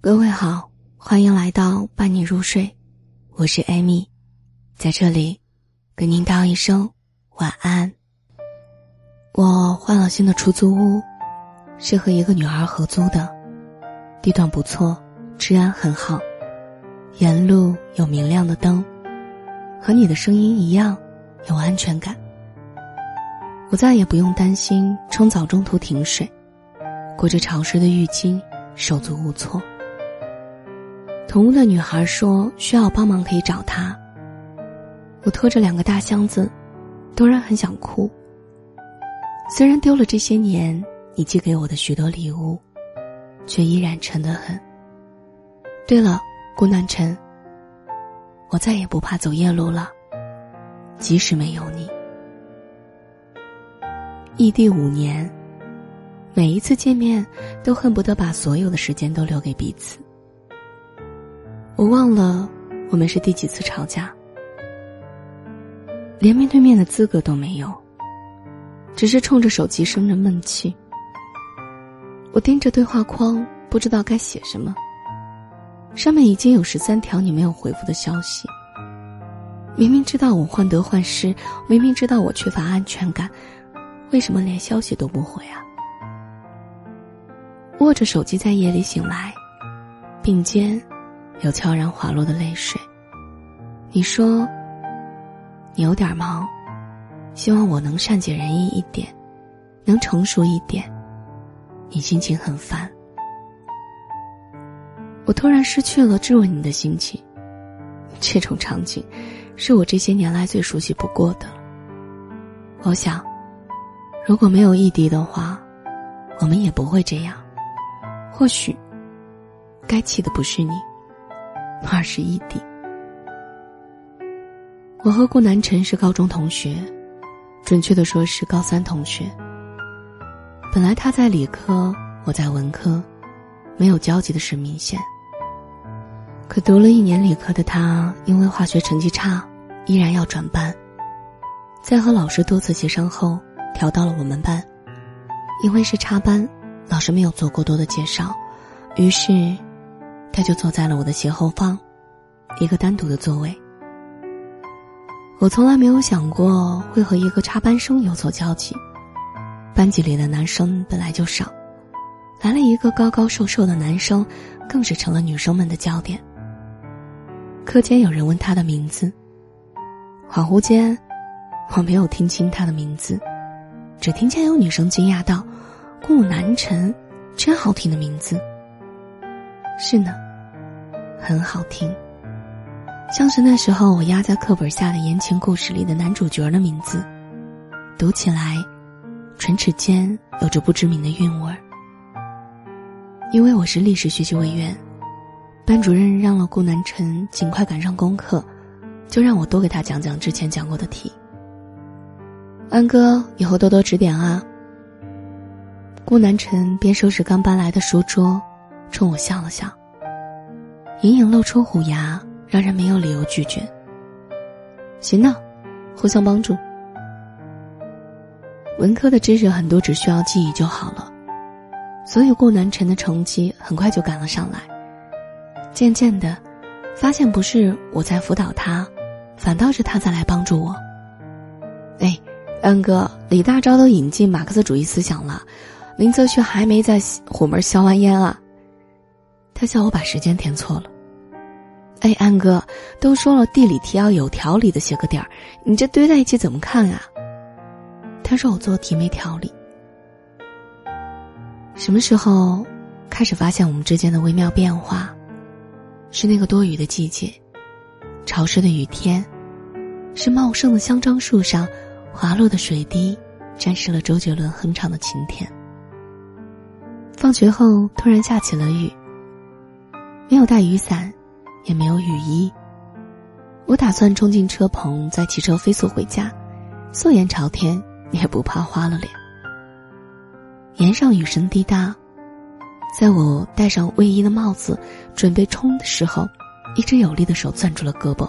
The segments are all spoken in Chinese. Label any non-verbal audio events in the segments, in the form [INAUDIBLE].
各位好，欢迎来到伴你入睡，我是艾米，在这里跟您道一声晚安。我换了新的出租屋，是和一个女孩合租的，地段不错，治安很好，沿路有明亮的灯，和你的声音一样有安全感。我再也不用担心冲澡中途停水，裹着潮湿的浴巾手足无措。同屋的女孩说需要帮忙可以找她。我拖着两个大箱子，突然很想哭。虽然丢了这些年你寄给我的许多礼物，却依然沉得很。对了，顾南辰，我再也不怕走夜路了，即使没有你。异地五年，每一次见面都恨不得把所有的时间都留给彼此。我忘了我们是第几次吵架，连面对面的资格都没有，只是冲着手机生着闷气。我盯着对话框，不知道该写什么。上面已经有十三条你没有回复的消息。明明知道我患得患失，明明知道我缺乏安全感。为什么连消息都不回啊？握着手机在夜里醒来，并肩有悄然滑落的泪水。你说你有点忙，希望我能善解人意一点，能成熟一点。你心情很烦，我突然失去了质问你的心情。这种场景，是我这些年来最熟悉不过的。我想。如果没有异地的话，我们也不会这样。或许，该气的不是你，而是异地。我和顾南辰是高中同学，准确的说是高三同学。本来他在理科，我在文科，没有交集的是明显。可读了一年理科的他，因为化学成绩差，依然要转班。在和老师多次协商后。调到了我们班，因为是插班，老师没有做过多的介绍，于是他就坐在了我的斜后方，一个单独的座位。我从来没有想过会和一个插班生有所交集，班级里的男生本来就少，来了一个高高瘦瘦的男生，更是成了女生们的焦点。课间有人问他的名字，恍惚间，我没有听清他的名字。只听见有女生惊讶道：“顾南辰，真好听的名字。”是呢，很好听，像是那时候我压在课本下的言情故事里的男主角的名字，读起来，唇齿间有着不知名的韵味儿。因为我是历史学习委员，班主任让了顾南辰尽快赶上功课，就让我多给他讲讲之前讲过的题。安哥，以后多多指点啊。顾南辰边收拾刚搬来的书桌，冲我笑了笑，隐隐露出虎牙，让人没有理由拒绝。行呢，互相帮助。文科的知识很多，只需要记忆就好了，所以顾南辰的成绩很快就赶了上来。渐渐的，发现不是我在辅导他，反倒是他在来帮助我。哎。安哥，李大钊都引进马克思主义思想了，林则徐还没在虎门硝完烟啊。他笑我把时间填错了。哎，安哥，都说了地理题要有条理的写个点儿，你这堆在一起怎么看啊？他说我做题没条理。什么时候开始发现我们之间的微妙变化？是那个多雨的季节，潮湿的雨天，是茂盛的香樟树上。滑落的水滴，沾湿了周杰伦哼唱的《晴天》。放学后突然下起了雨，没有带雨伞，也没有雨衣。我打算冲进车棚，再骑车飞速回家，素颜朝天，也不怕花了脸。檐上雨声滴答，在我戴上卫衣的帽子准备冲的时候，一只有力的手攥住了胳膊。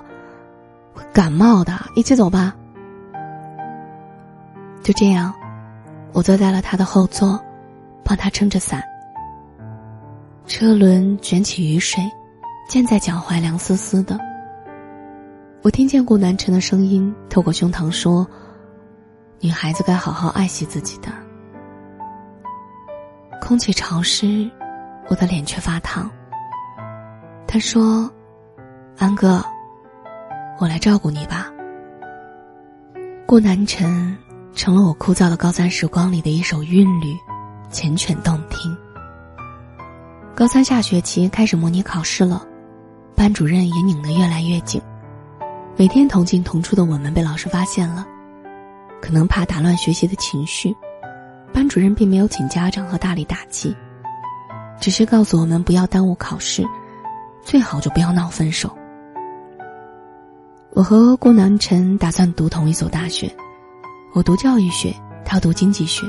会感冒的，一起走吧。就这样，我坐在了他的后座，帮他撑着伞。车轮卷起雨水，溅在脚踝，凉丝丝的。我听见顾南辰的声音透过胸膛说：“女孩子该好好爱惜自己的。”空气潮湿，我的脸却发烫。他说：“安哥，我来照顾你吧。”顾南辰成了我枯燥的高三时光里的一首韵律，缱绻动听。高三下学期开始模拟考试了，班主任也拧得越来越紧。每天同进同出的我们被老师发现了，可能怕打乱学习的情绪。班主任并没有请家长和大力打击，只是告诉我们不要耽误考试，最好就不要闹分手。我和顾南辰打算读同一所大学，我读教育学，他读经济学，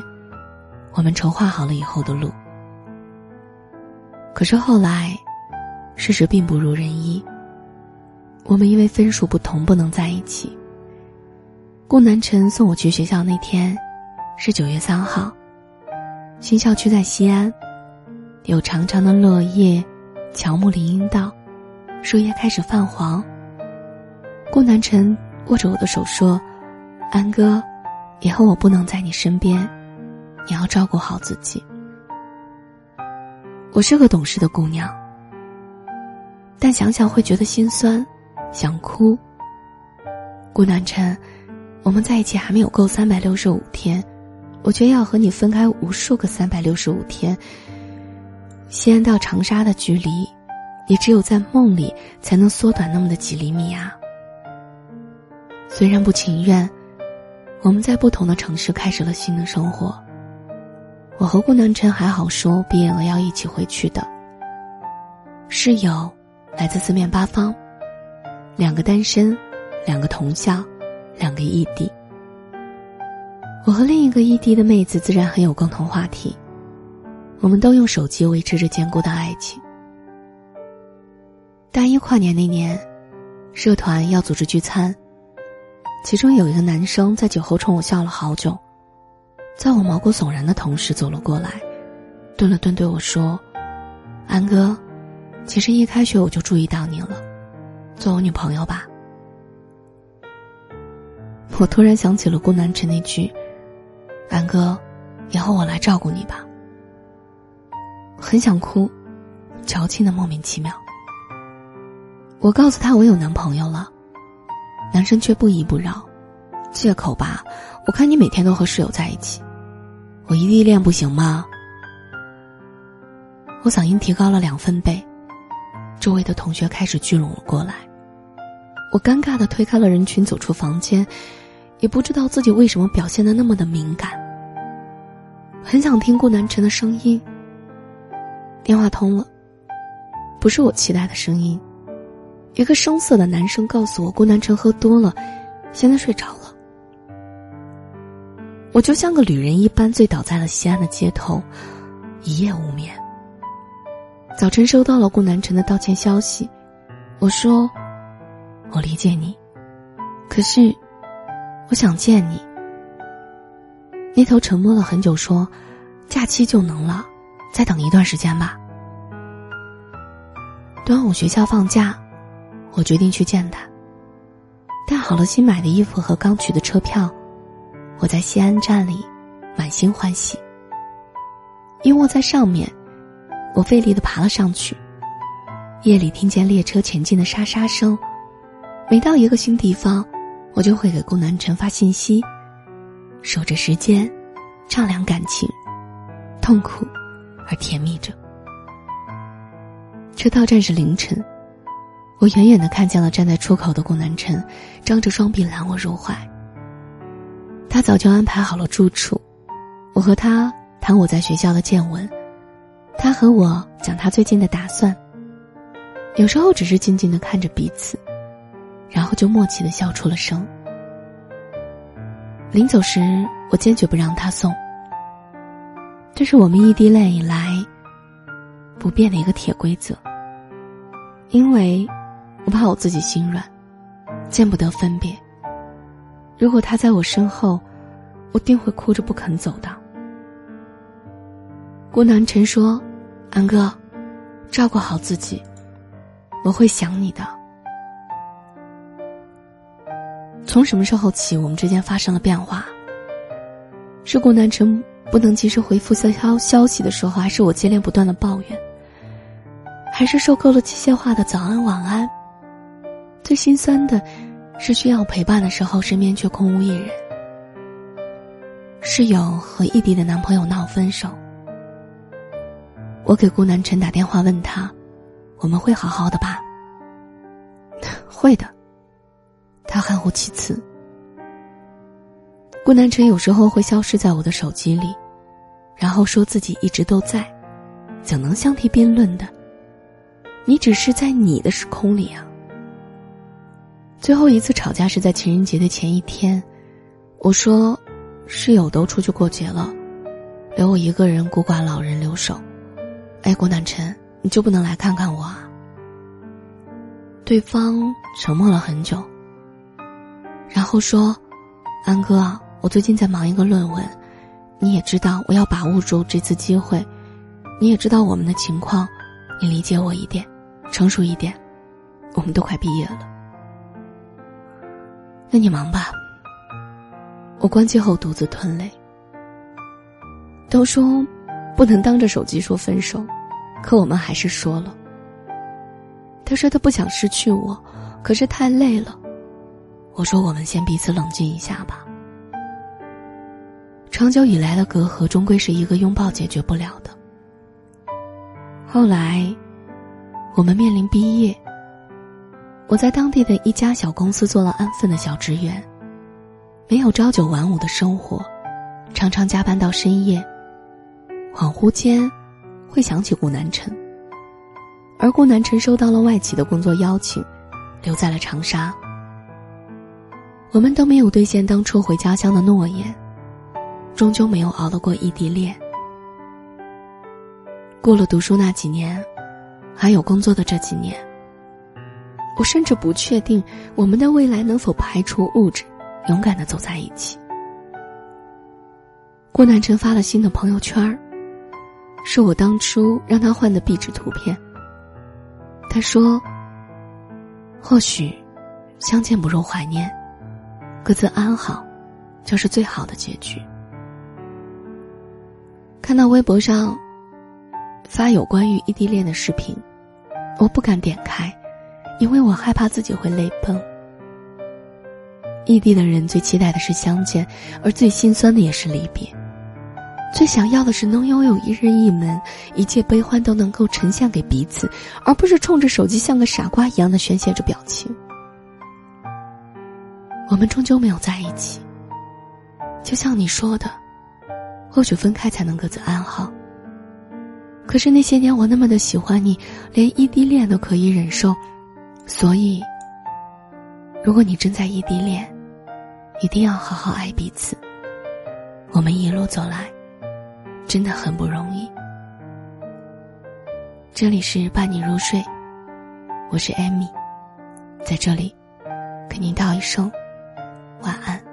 我们筹划好了以后的路。可是后来，事实并不如人意。我们因为分数不同不能在一起。顾南辰送我去学校那天。是九月三号，新校区在西安，有长长的落叶，乔木林荫道，树叶开始泛黄。顾南辰握着我的手说：“安哥，以后我不能在你身边，你要照顾好自己。”我是个懂事的姑娘，但想想会觉得心酸，想哭。顾南辰，我们在一起还没有够三百六十五天。我却要和你分开无数个三百六十五天。西安到长沙的距离，也只有在梦里才能缩短那么的几厘米啊！虽然不情愿，我们在不同的城市开始了新的生活。我和顾南辰还好说，毕业了要一起回去的。室友来自四面八方，两个单身，两个同校，两个异地。我和另一个异地的妹子自然很有共同话题，我们都用手机维持着坚固的爱情。大一跨年那年，社团要组织聚餐，其中有一个男生在酒后冲我笑了好久，在我毛骨悚然的同时走了过来，顿了顿对我说：“安哥，其实一开学我就注意到你了，做我女朋友吧。”我突然想起了顾南辰那句。安哥，以后我来照顾你吧。很想哭，矫情的莫名其妙。我告诉他我有男朋友了，男生却不依不饶，借口吧。我看你每天都和室友在一起，我异地恋不行吗？我嗓音提高了两分贝，周围的同学开始聚拢了过来。我尴尬的推开了人群，走出房间。也不知道自己为什么表现的那么的敏感。很想听顾南辰的声音。电话通了，不是我期待的声音，一个生涩的男生告诉我顾南辰喝多了，现在睡着了。我就像个旅人一般醉倒在了西安的街头，一夜无眠。早晨收到了顾南辰的道歉消息，我说：“我理解你，可是。”我想见你。那头沉默了很久，说：“假期就能了，再等一段时间吧。”端午学校放假，我决定去见他。带好了新买的衣服和刚取的车票，我在西安站里满心欢喜。因卧在上面，我费力的爬了上去。夜里听见列车前进的沙沙声，每到一个新地方。我就会给顾南辰发信息，守着时间，丈量感情，痛苦而甜蜜着。车到站是凌晨，我远远的看见了站在出口的顾南辰，张着双臂揽我入怀。他早就安排好了住处，我和他谈我在学校的见闻，他和我讲他最近的打算。有时候只是静静的看着彼此。然后就默契的笑出了声。临走时，我坚决不让他送。这是我们异地恋以来不变的一个铁规则。因为，我怕我自己心软，见不得分别。如果他在我身后，我定会哭着不肯走的。顾南辰说：“安哥，照顾好自己，我会想你的。从什么时候起，我们之间发生了变化？是顾南辰不能及时回复消消息的时候，还是我接连不断的抱怨？还是受够了机械化的早安晚安？最心酸的，是需要陪伴的时候，身边却空无一人。室友和异地的男朋友闹分手，我给顾南辰打电话问他：“我们会好好的吧？”“ [LAUGHS] 会的。”他含糊其辞。顾南辰有时候会消失在我的手机里，然后说自己一直都在，怎能相提并论的？你只是在你的时空里啊。最后一次吵架是在情人节的前一天，我说。室友都出去过节了，留我一个人孤寡老人留守。哎，郭南辰，你就不能来看看我啊？对方沉默了很久，然后说：“安哥，我最近在忙一个论文，你也知道，我要把握住这次机会。你也知道我们的情况，你理解我一点，成熟一点。我们都快毕业了，那你忙吧。”我关机后独自吞泪。都说不能当着手机说分手，可我们还是说了。他说他不想失去我，可是太累了。我说我们先彼此冷静一下吧。长久以来的隔阂，终归是一个拥抱解决不了的。后来，我们面临毕业。我在当地的一家小公司做了安分的小职员。没有朝九晚五的生活，常常加班到深夜。恍惚间，会想起顾南辰。而顾南辰收到了外企的工作邀请，留在了长沙。我们都没有兑现当初回家乡的诺言，终究没有熬得过异地恋。过了读书那几年，还有工作的这几年，我甚至不确定我们的未来能否排除物质。勇敢的走在一起。郭南辰发了新的朋友圈儿是我当初让他换的壁纸图片。他说：“或许，相见不如怀念，各自安好，就是最好的结局。”看到微博上发有关于异地恋的视频，我不敢点开，因为我害怕自己会泪崩。异地的人最期待的是相见，而最心酸的也是离别。最想要的是能拥有一人一门，一切悲欢都能够呈现给彼此，而不是冲着手机像个傻瓜一样的宣泄着表情。我们终究没有在一起。就像你说的，或许分开才能各自安好。可是那些年我那么的喜欢你，连异地恋都可以忍受，所以。如果你正在异地恋，一定要好好爱彼此。我们一路走来，真的很不容易。这里是伴你入睡，我是艾米，在这里，跟您道一声晚安。